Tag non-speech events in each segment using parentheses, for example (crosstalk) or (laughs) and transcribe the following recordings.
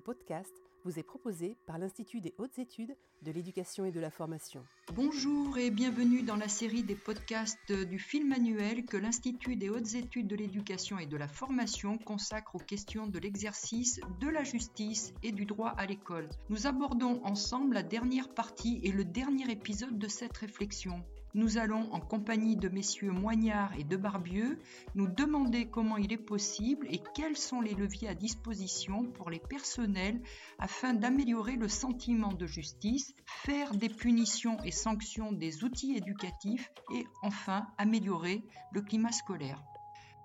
Podcast vous est proposé par l'Institut des hautes études de l'éducation et de la formation. Bonjour et bienvenue dans la série des podcasts du film annuel que l'Institut des hautes études de l'éducation et de la formation consacre aux questions de l'exercice de la justice et du droit à l'école. Nous abordons ensemble la dernière partie et le dernier épisode de cette réflexion. Nous allons, en compagnie de messieurs Moignard et de Barbieux, nous demander comment il est possible et quels sont les leviers à disposition pour les personnels afin d'améliorer le sentiment de justice, faire des punitions et sanctions des outils éducatifs et enfin améliorer le climat scolaire.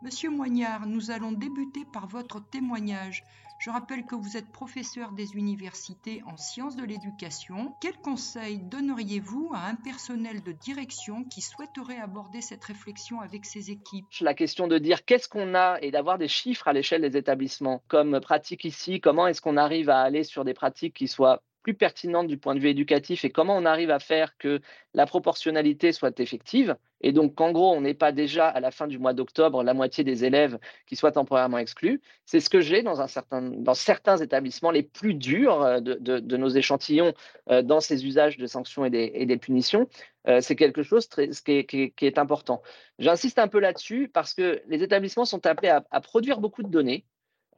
Monsieur Moignard, nous allons débuter par votre témoignage. Je rappelle que vous êtes professeur des universités en sciences de l'éducation. Quels conseils donneriez-vous à un personnel de direction qui souhaiterait aborder cette réflexion avec ses équipes? La question de dire qu'est-ce qu'on a et d'avoir des chiffres à l'échelle des établissements, comme pratique ici, comment est-ce qu'on arrive à aller sur des pratiques qui soient plus pertinentes du point de vue éducatif et comment on arrive à faire que la proportionnalité soit effective. Et donc qu'en gros, on n'est pas déjà à la fin du mois d'octobre la moitié des élèves qui soient temporairement exclus. C'est ce que j'ai dans, certain, dans certains établissements les plus durs euh, de, de, nos échantillons euh, dans ces usages de sanctions et des, et des punitions. Euh, c'est quelque chose très, qui, est, important. J'insiste un peu là-dessus parce que les établissements sont appelés à produire beaucoup de données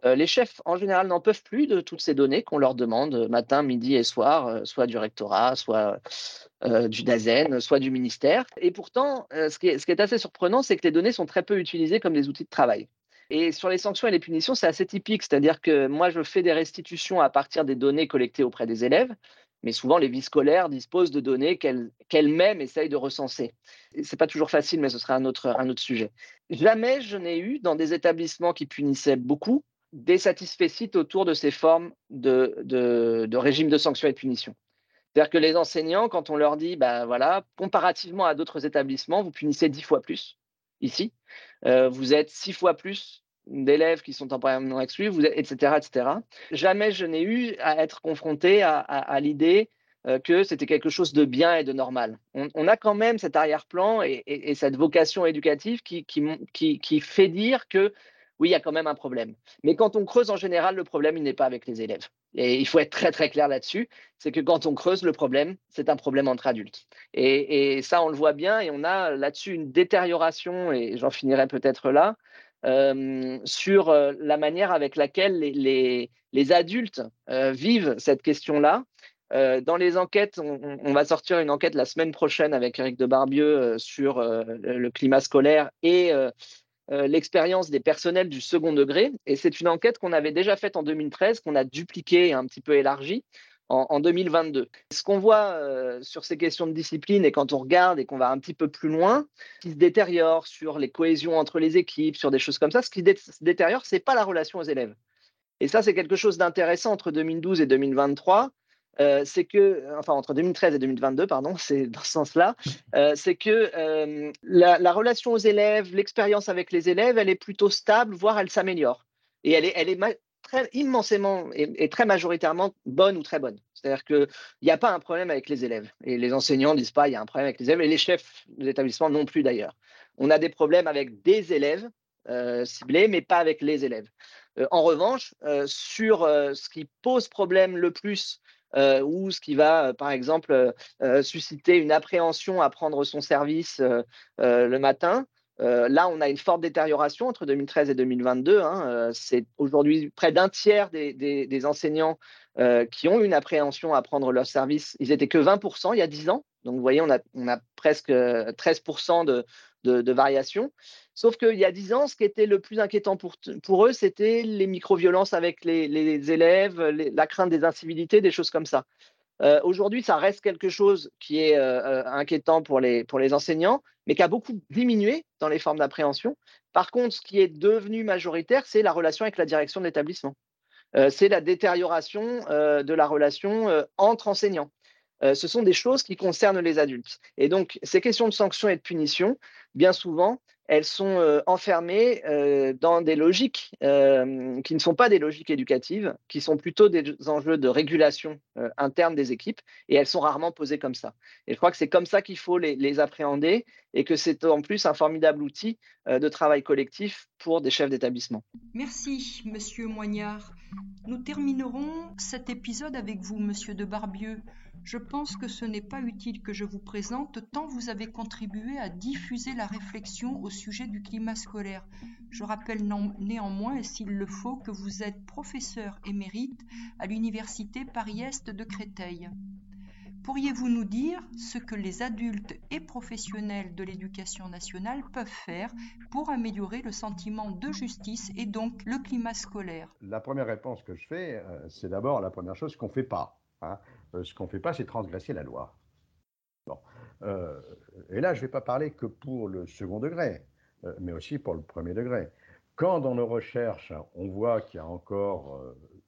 euh, les chefs, en général, n'en peuvent plus de toutes ces données qu'on leur demande euh, matin, midi et soir, euh, soit du rectorat, soit du DAZEN, soit du ministère. Et pourtant, ce qui, est, assez surprenant, c'est que les données sont très peu utilisées comme des outils de travail. Et sur les sanctions et les punitions, c'est assez typique, c'est-à-dire que moi, je fais des restitutions à partir des données collectées auprès des élèves, mais souvent les vies scolaires disposent de données qu'elles-mêmes essayent de recenser. Ce n'est pas toujours facile, mais ce serait un autre, un autre sujet. Jamais je n'ai eu dans des établissements qui punissaient beaucoup des autour de ces formes de, de, de régime de sanctions et de punitions. C'est-à-dire que les enseignants, quand on leur dit, ben voilà, comparativement à d'autres établissements, vous punissez dix fois plus ici, euh, vous êtes six fois plus d'élèves qui sont temporairement exclus, vous etc., etc. Jamais je n'ai eu à être confronté à, l'idée euh, que c'était quelque chose de bien et de normal. On, a quand même cet arrière-plan et, et, et, cette vocation éducative qui, qui, qui fait dire que oui, il y a quand même un problème. Mais quand on creuse, en général, le problème, il n'est pas avec les élèves. Et il faut être très, très clair là-dessus. C'est que quand on creuse le problème, c'est un problème entre adultes. Et, ça, on le voit bien. Et on a là-dessus une détérioration, et j'en finirai peut-être là, euh, sur euh, la manière avec laquelle les, adultes euh, vivent cette question-là. Dans les enquêtes, on, on, va sortir une enquête la semaine prochaine avec Eric de Barbieux sur le climat scolaire et euh, l'expérience des personnels du second degré. Et c'est une enquête qu'on avait déjà faite en 2013, qu'on a dupliquée et un petit peu élargie en, en 2022. Ce qu'on voit euh, sur ces questions de discipline et quand on regarde et qu'on va un petit peu plus loin, qui se détériore sur les cohésions entre les équipes, sur des choses comme ça, ce qui se détériore, c'est pas la relation aux élèves. Et ça, c'est quelque chose d'intéressant entre 2012 et 2023 euh, c'est que, enfin entre 2013 et 2022, pardon, (laughs) c'est dans ce sens-là, euh, c'est que euh, la, la, relation aux élèves, l'expérience avec les élèves, elle est plutôt stable, voire elle s'améliore. Et elle est, très immensément et, et, très majoritairement bonne ou très bonne. C'est-à-dire qu'il n'y a pas un problème avec les élèves. Et les enseignants ne disent pas il y a un problème avec les élèves, et les chefs des établissements non plus d'ailleurs. On a des problèmes avec des élèves ciblés, mais pas avec les élèves. en revanche, sur ce qui pose problème le plus euh, ou ce qui va, euh, par exemple, euh, susciter une appréhension à prendre son service le matin. là, on a une forte détérioration entre 2013 et 2022. Hein. C'est aujourd'hui près d'un tiers des, enseignants qui ont une appréhension à prendre leur service. Ils étaient que 20% il y a 10 ans. Donc, vous voyez, on a, presque 13% de, de, variation. Sauf qu'il y a dix ans, ce qui était le plus inquiétant pour, eux, c'était les micro-violences avec les, élèves, la crainte des incivilités, des choses comme ça. Euh, Aujourd'hui, ça reste quelque chose qui est euh, inquiétant pour les, enseignants, mais qui a beaucoup diminué dans les formes d'appréhension. Par contre, ce qui est devenu majoritaire, c'est la relation avec la direction de l'établissement. Euh, c'est la détérioration euh, de la relation euh, entre enseignants. Ce sont des choses qui concernent les adultes. Et donc, ces questions de sanctions et de punitions, bien souvent, elles sont euh, enfermées euh, dans des logiques euh, qui ne sont pas des logiques éducatives, qui sont plutôt des enjeux de régulation euh, interne des équipes, et elles sont rarement posées comme ça. Et je crois que c'est comme ça qu'il faut les, les, appréhender, et que c'est en plus un formidable outil euh, de travail collectif pour des chefs d'établissement. Merci, Monsieur Moignard. Nous terminerons cet épisode avec vous, monsieur de Barbieux. Je pense que ce n'est pas utile que je vous présente tant vous avez contribué à diffuser la réflexion au sujet du climat scolaire. Je rappelle néanmoins, s'il le faut, que vous êtes professeur émérite à l'Université Paris-Est de Créteil. Pourriez-vous nous dire ce que les adultes et professionnels de l'éducation nationale peuvent faire pour améliorer le sentiment de justice et donc le climat scolaire? La première réponse que je fais, euh, c'est d'abord la première chose qu'on ne fait pas. Hein. Euh, ce qu'on ne fait pas, c'est transgresser la loi. Bon. Euh, et là, je ne vais pas parler que pour le second degré, mais aussi pour le premier degré. Quand dans nos recherches, on voit qu'il y a encore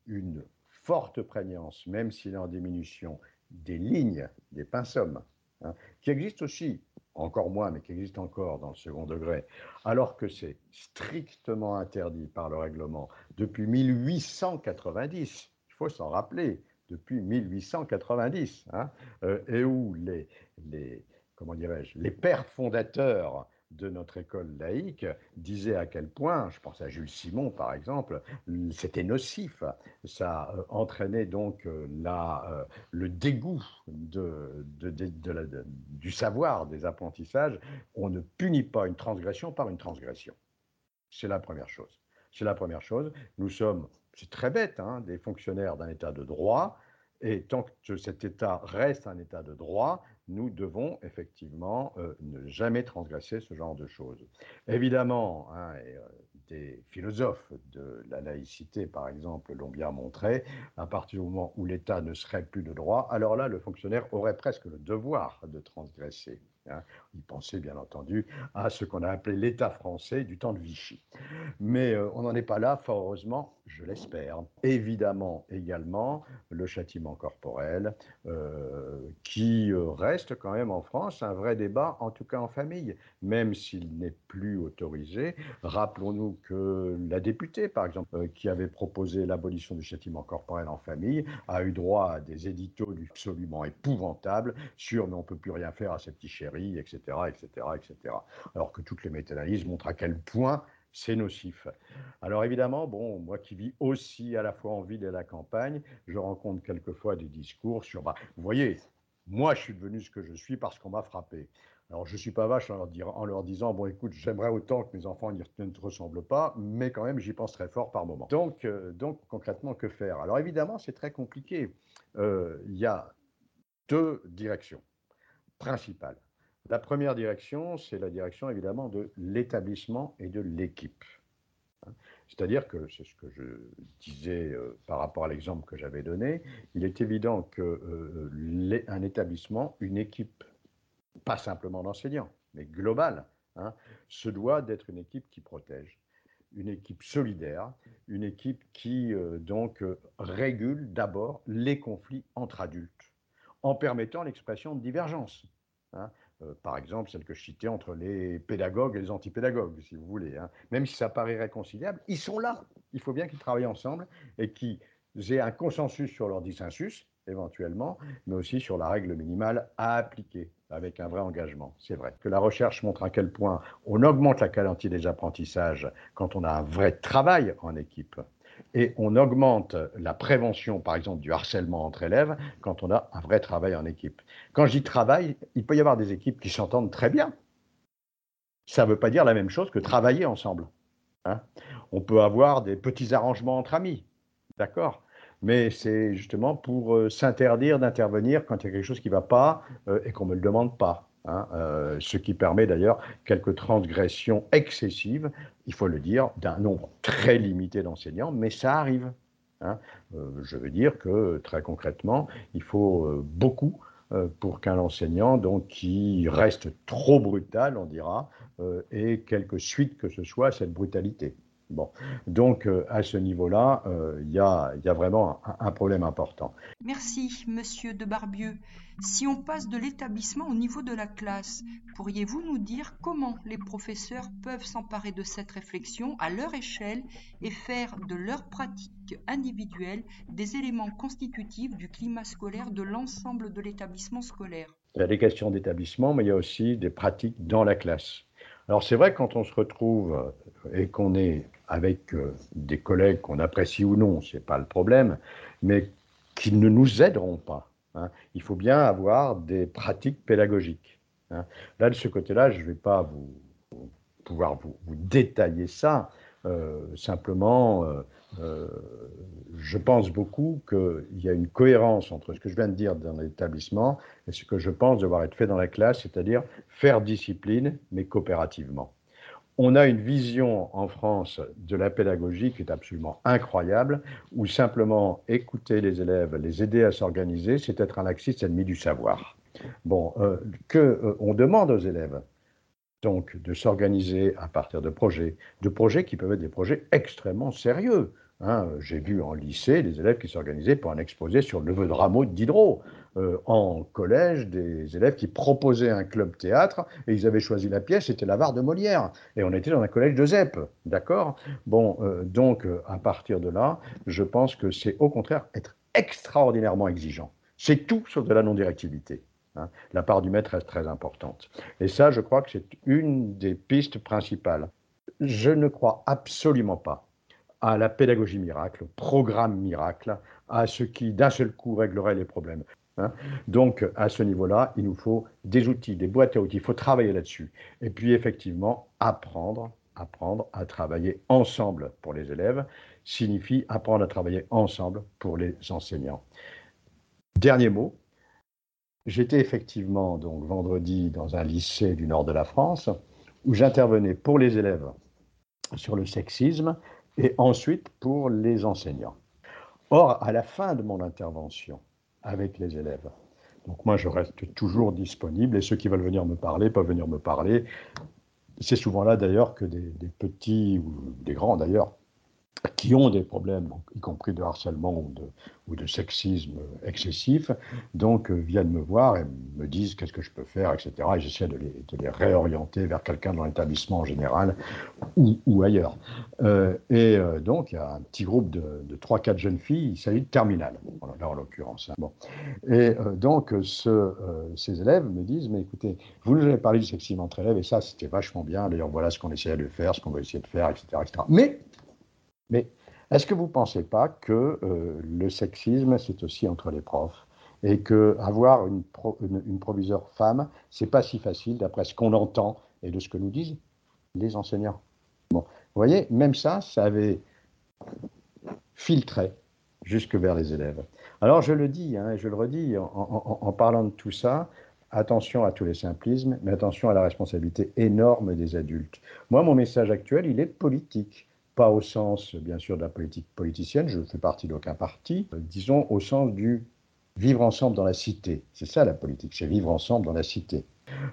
une forte prégnance, même s'il est en diminution, des lignes, des pinsommes, hein, qui existent aussi, encore moins, mais qui existent encore dans le second degré, alors que c'est strictement interdit par le règlement depuis 1890, il faut s'en rappeler, depuis 1890, hein, euh, et où les, les comment dirais-je, les pères fondateurs de notre école laïque disait à quel point, je pense à Jules Simon par exemple, c'était nocif. Ça euh, entraînait donc euh, la, le dégoût de, du savoir, des apprentissages. On ne punit pas une transgression par une transgression. C'est la première chose. C'est la première chose. Nous sommes, c'est très bête, hein, des fonctionnaires d'un État de droit. Et tant que cet État reste un État de droit, nous devons effectivement euh, ne jamais transgresser ce genre de choses. Évidemment, hein, euh, des philosophes de la laïcité, par exemple, l'ont bien montré, à partir du moment où l'État ne serait plus de droit, alors là, le fonctionnaire aurait presque le devoir de transgresser. Hein. Il pensait bien entendu à ce qu'on a appelé l'État français du temps de Vichy. Mais euh, on n'en est pas là, fort heureusement, je l'espère. Évidemment également le châtiment corporel, euh, qui euh, reste quand même en France un vrai débat, en tout cas en famille, même s'il n'est plus autorisé. Rappelons-nous que la députée, par exemple, qui avait proposé l'abolition du châtiment corporel en famille, a eu droit à des éditos absolument épouvantables sur mais on ne peut plus rien faire à cette petit etc., etc., etc. Alors que toutes les méta-analyses montrent à quel point c'est nocif. Alors évidemment, bon, moi qui vis aussi à la fois en ville et à la campagne, je rencontre quelquefois des discours sur, bah, vous voyez, moi je suis devenu ce que je suis parce qu'on m'a frappé. Alors je ne suis pas vache en leur, en leur, disant, bon écoute, j'aimerais autant que mes enfants ne te ressemblent pas, mais quand même j'y pense très fort par moment. Donc, euh, donc concrètement, que faire? Alors évidemment, c'est très compliqué. Euh, il y a deux directions principales. La première direction, c'est la direction évidemment de l'établissement et de l'équipe. Hein. C'est-à-dire que, c'est ce que je disais euh, par rapport à l'exemple que j'avais donné, il est évident qu'un euh, établissement, une équipe, pas simplement d'enseignants, mais globale, hein, se doit d'être une équipe qui protège, une équipe solidaire, une équipe qui euh, donc régule d'abord les conflits entre adultes, en permettant l'expression de divergences. Hein. Euh, par exemple, celle que je citais entre les pédagogues et les antipédagogues, si vous voulez. Hein. Même si ça paraît réconciliable, ils sont là. Il faut bien qu'ils travaillent ensemble et qu'ils aient un consensus sur leur dissensus, éventuellement, mais aussi sur la règle minimale à appliquer avec un vrai engagement. C'est vrai que la recherche montre à quel point on augmente la qualité des apprentissages quand on a un vrai travail en équipe et on augmente la prévention, par exemple, du harcèlement entre élèves quand on a un vrai travail en équipe. Quand je dis travail, il peut y avoir des équipes qui s'entendent très bien. Ça ne veut pas dire la même chose que travailler ensemble. Hein. on peut avoir des petits arrangements entre amis, d'accord? Mais c'est justement pour euh, s'interdire d'intervenir quand il y a quelque chose qui ne va pas euh, et qu'on ne me le demande pas. Hein, euh, ce qui permet d'ailleurs quelques transgressions excessives, il faut le dire, d'un nombre très limité d'enseignants, mais ça arrive. Hein. Euh, je veux dire que très concrètement, il faut euh, beaucoup pour qu'un enseignant donc, qui reste trop brutal, on dira, ait quelque suite que ce soit à cette brutalité. Bon. Donc, à ce niveau-là, il y, a, vraiment un, problème important. Merci, monsieur de Barbieux. Si on passe de l'établissement au niveau de la classe, pourriez-vous nous dire comment les professeurs peuvent s'emparer de cette réflexion à leur échelle et faire de leur pratique individuelle des éléments constitutifs du climat scolaire de l'ensemble de l'établissement scolaire? Il y a des questions d'établissement, mais il y a aussi des pratiques dans la classe. Alors c'est vrai quand on se retrouve et qu'on est avec des collègues qu'on apprécie ou non, ce n'est pas le problème, mais qui ne nous aideront pas. Hein. Il faut bien avoir des pratiques pédagogiques. Hein. Là, de ce côté-là, je ne vais pas vous, pouvoir vous, détailler ça. Euh, simplement, euh, euh, je pense beaucoup qu'il y a une cohérence entre ce que je viens de dire dans l'établissement et ce que je pense devoir être fait dans la classe, c'est-à-dire faire discipline, mais coopérativement. On a une vision en France de la pédagogie qui est absolument incroyable, où simplement écouter les élèves, les aider à s'organiser, c'est être un laxiste ennemi du savoir. Bon, euh, que euh, on demande aux élèves donc de s'organiser à partir de projets, de projets qui peuvent être des projets extrêmement sérieux. Hein. J'ai vu en lycée des élèves qui s'organisaient pour un exposé sur le neveu de Rameau de Diderot. Euh, en collège, des élèves qui proposaient un club théâtre et ils avaient choisi la pièce, c'était l'avare de Molière. Et on était dans un collège de ZEP, d'accord? Bon, donc à partir de là, je pense que c'est au contraire être extraordinairement exigeant. C'est tout sauf de la non-directivité. Hein. La part du maître reste très importante. Et ça, je crois que c'est une des pistes principales. Je ne crois absolument pas à la pédagogie miracle, au programme miracle, à ce qui d'un seul coup réglerait les problèmes. Hein. Donc, à ce niveau-là, il nous faut des outils, des boîtes à outils. Il faut travailler là-dessus. Et puis, effectivement, apprendre, apprendre à travailler ensemble pour les élèves signifie apprendre à travailler ensemble pour les enseignants. Dernier mot, J'étais effectivement donc vendredi dans un lycée du nord de la France où j'intervenais pour les élèves sur le sexisme et ensuite pour les enseignants. Or, à la fin de mon intervention avec les élèves, donc moi je reste toujours disponible et ceux qui veulent venir me parler peuvent venir me parler. C'est souvent là d'ailleurs que des, petits ou des grands d'ailleurs qui ont des problèmes, y compris de harcèlement ou de, ou de sexisme excessif, donc euh, viennent me voir et me disent qu'est-ce que je peux faire, etc. Et j'essaie de les, de les, réorienter vers quelqu'un dans l'établissement en général ou, ou ailleurs. Euh, et euh, donc, il y a un petit groupe de, de 3-4 jeunes filles, il s'agit de terminale, là en l'occurrence. Hein. Bon. Et donc, ce, ces élèves me disent, mais écoutez, vous nous avez parlé du sexisme entre élèves, et ça, c'était vachement bien. D'ailleurs, voilà ce qu'on essayait de faire, ce qu'on va essayer de faire, etc. Mais mais est-ce que vous ne pensez pas que euh, le sexisme, c'est aussi entre les profs et qu'avoir une, une, une proviseure femme, c'est pas si facile d'après ce qu'on entend et de ce que nous disent les enseignants? Bon, vous voyez, même ça, ça avait filtré jusque vers les élèves. Alors je le dis, hein, je le redis, en, parlant de tout ça, attention à tous les simplismes, mais attention à la responsabilité énorme des adultes. Moi, mon message actuel, il est politique pas au sens, bien sûr, de la politique politicienne, je ne fais partie d'aucun parti, euh, disons au sens du vivre ensemble dans la cité. C'est ça la politique, c'est vivre ensemble dans la cité.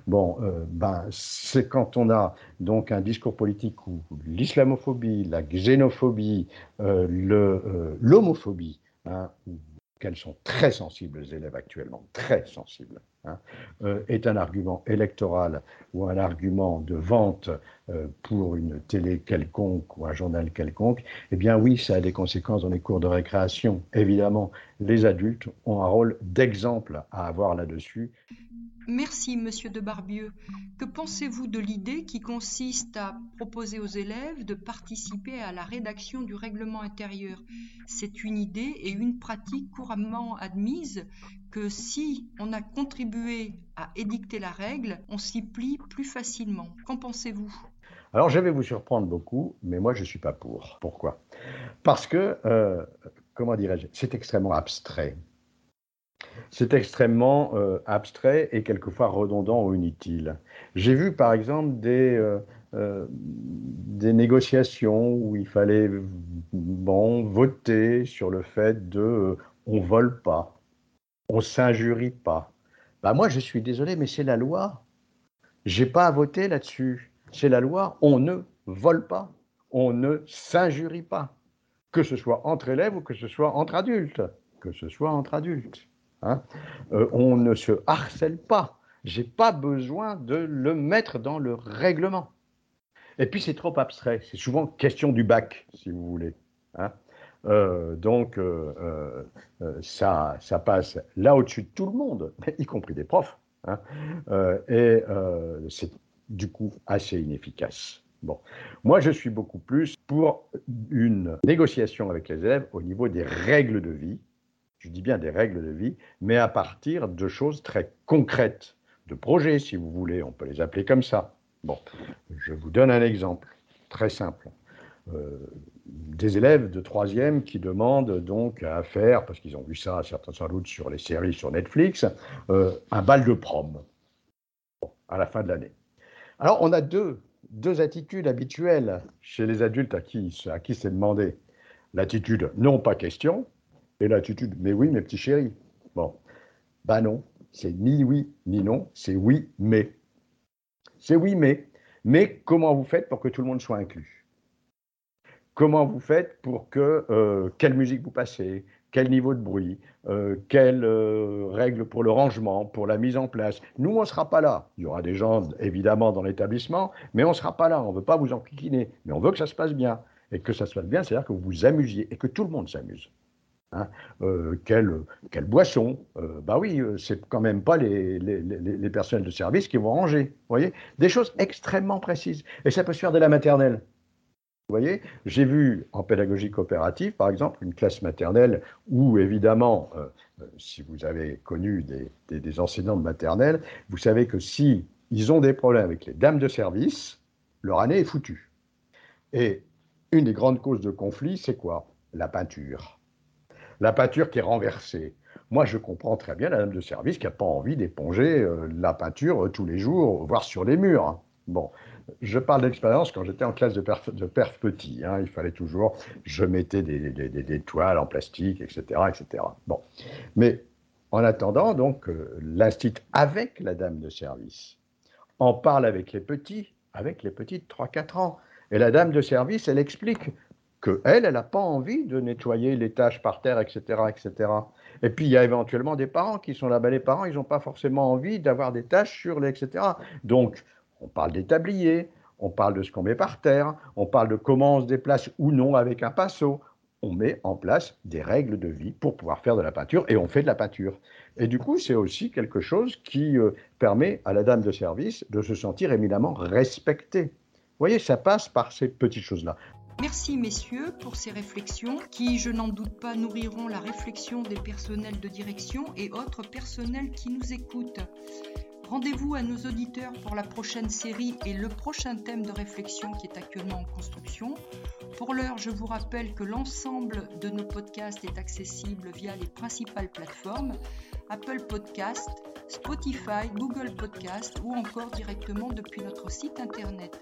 Bon, euh, ben, c'est quand on a donc un discours politique où l'islamophobie, la xénophobie, euh, l'homophobie, hein, qu'elles sont très sensibles, les élèves actuellement, très sensibles, hein, euh, est un argument électoral ou un argument de vente euh, pour une télé quelconque ou un journal quelconque, eh bien oui, ça a des conséquences dans les cours de récréation. Évidemment, les adultes ont un rôle d'exemple à avoir là-dessus. Merci, monsieur de Barbieux. Que pensez-vous de l'idée qui consiste à proposer aux élèves de participer à la rédaction du règlement intérieur? C'est une idée et une pratique couramment admise que si on a contribué à édicter la règle, on s'y plie plus facilement. Qu'en pensez-vous? Alors, je vais vous surprendre beaucoup, mais moi, je ne suis pas pour. Pourquoi? Parce que, euh, comment dirais-je, c'est extrêmement abstrait. C'est extrêmement euh, abstrait et quelquefois redondant ou inutile. J'ai vu par exemple des, euh, euh, des négociations où il fallait bon, voter sur le fait de on vole pas, on s'injurie pas. Bah moi je suis désolé mais c'est la loi. J'ai pas à voter là-dessus. C'est la loi, on ne vole pas, on ne s'injurie pas, que ce soit entre élèves ou que ce soit entre adultes, que ce soit entre adultes. Hein. Euh, on ne se harcèle pas. J'ai pas besoin de le mettre dans le règlement. Et puis c'est trop abstrait. C'est souvent question du bac, si vous voulez. Hein. Euh, donc euh, ça, ça passe là au-dessus de tout le monde, (laughs) y compris des profs. Hein. et c'est du coup assez inefficace. Bon, moi je suis beaucoup plus pour une négociation avec les élèves au niveau des règles de vie. Je dis bien des règles de vie, mais à partir de choses très concrètes, de projets si vous voulez, on peut les appeler comme ça. Bon, je vous donne un exemple très simple. Euh, des élèves de troisième qui demandent donc à faire, parce qu'ils ont vu ça certains sans doute sur les séries sur Netflix, euh, un bal de prom à la fin de l'année. Alors on a deux, deux attitudes habituelles chez les adultes à qui, à qui c'est demandé. L'attitude non, pas question, et l'attitude mais oui, mes petits chéris. Bon, bah non, c'est ni oui ni non, c'est oui, mais. C'est oui, mais. Mais comment vous faites pour que tout le monde soit inclus? Comment vous faites pour que euh, quelle musique vous passez, quel niveau de bruit, euh, quelles euh, règles pour le rangement, pour la mise en place? Nous, on ne sera pas là. Il y aura des gens, évidemment, dans l'établissement, mais on ne sera pas là. On ne veut pas vous enquiquiner, mais on veut que ça se passe bien. Et que ça se passe bien, c'est-à-dire que vous vous amusiez et que tout le monde s'amuse. Hein. Euh, quelle, boisson euh, Bah oui, euh, c'est quand même pas les, les, personnels de service qui vont ranger. Voyez Des choses extrêmement précises. Et ça peut se faire dès la maternelle. Vous voyez J'ai vu en pédagogie coopérative, par exemple, une classe maternelle où, évidemment, si vous avez connu des, enseignants de maternelle, vous savez que si ils ont des problèmes avec les dames de service, leur année est foutue. Et une des grandes causes de conflit, c'est quoi? La peinture la peinture qui est renversée. Moi, je comprends très bien la dame de service qui n'a pas envie d'éponger euh, la peinture euh, tous les jours, voire sur les murs. Hein. Bon, je parle d'expérience quand j'étais en classe de perf, petit. Hein. il fallait toujours, je mettais des, des, toiles en plastique, etc., etc. Bon, mais en attendant, donc, euh, l'institut avec la dame de service en parle avec les petits, avec les petits de 3-4 ans. Et la dame de service, elle explique qu'elle, elle n'a pas envie de nettoyer les tâches par terre, etc., etc. Et puis, il y a éventuellement des parents qui sont là-bas. Les parents, ils n'ont pas forcément envie d'avoir des tâches sur les, etc. Donc, on parle des tabliers, on parle de ce qu'on met par terre, on parle de comment on se déplace ou non avec un pinceau. On met en place des règles de vie pour pouvoir faire de la peinture et on fait de la peinture. Et du coup, c'est aussi quelque chose qui euh, permet à la dame de service de se sentir éminemment respectée. Vous voyez, ça passe par ces petites choses-là. Merci messieurs pour ces réflexions qui, je n'en doute pas, nourriront la réflexion des personnels de direction et autres personnels qui nous écoutent. Rendez-vous à nos auditeurs pour la prochaine série et le prochain thème de réflexion qui est actuellement en construction. Pour l'heure, je vous rappelle que l'ensemble de nos podcasts est accessible via les principales plateformes Apple Podcast, Spotify, Google Podcast ou encore directement depuis notre site internet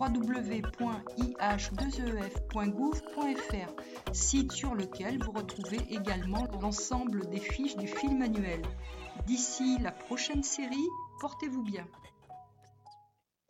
www.ih2ef.gouv.fr, site sur lequel vous retrouvez également l'ensemble des fiches du film annuel. D'ici la prochaine série, portez-vous bien.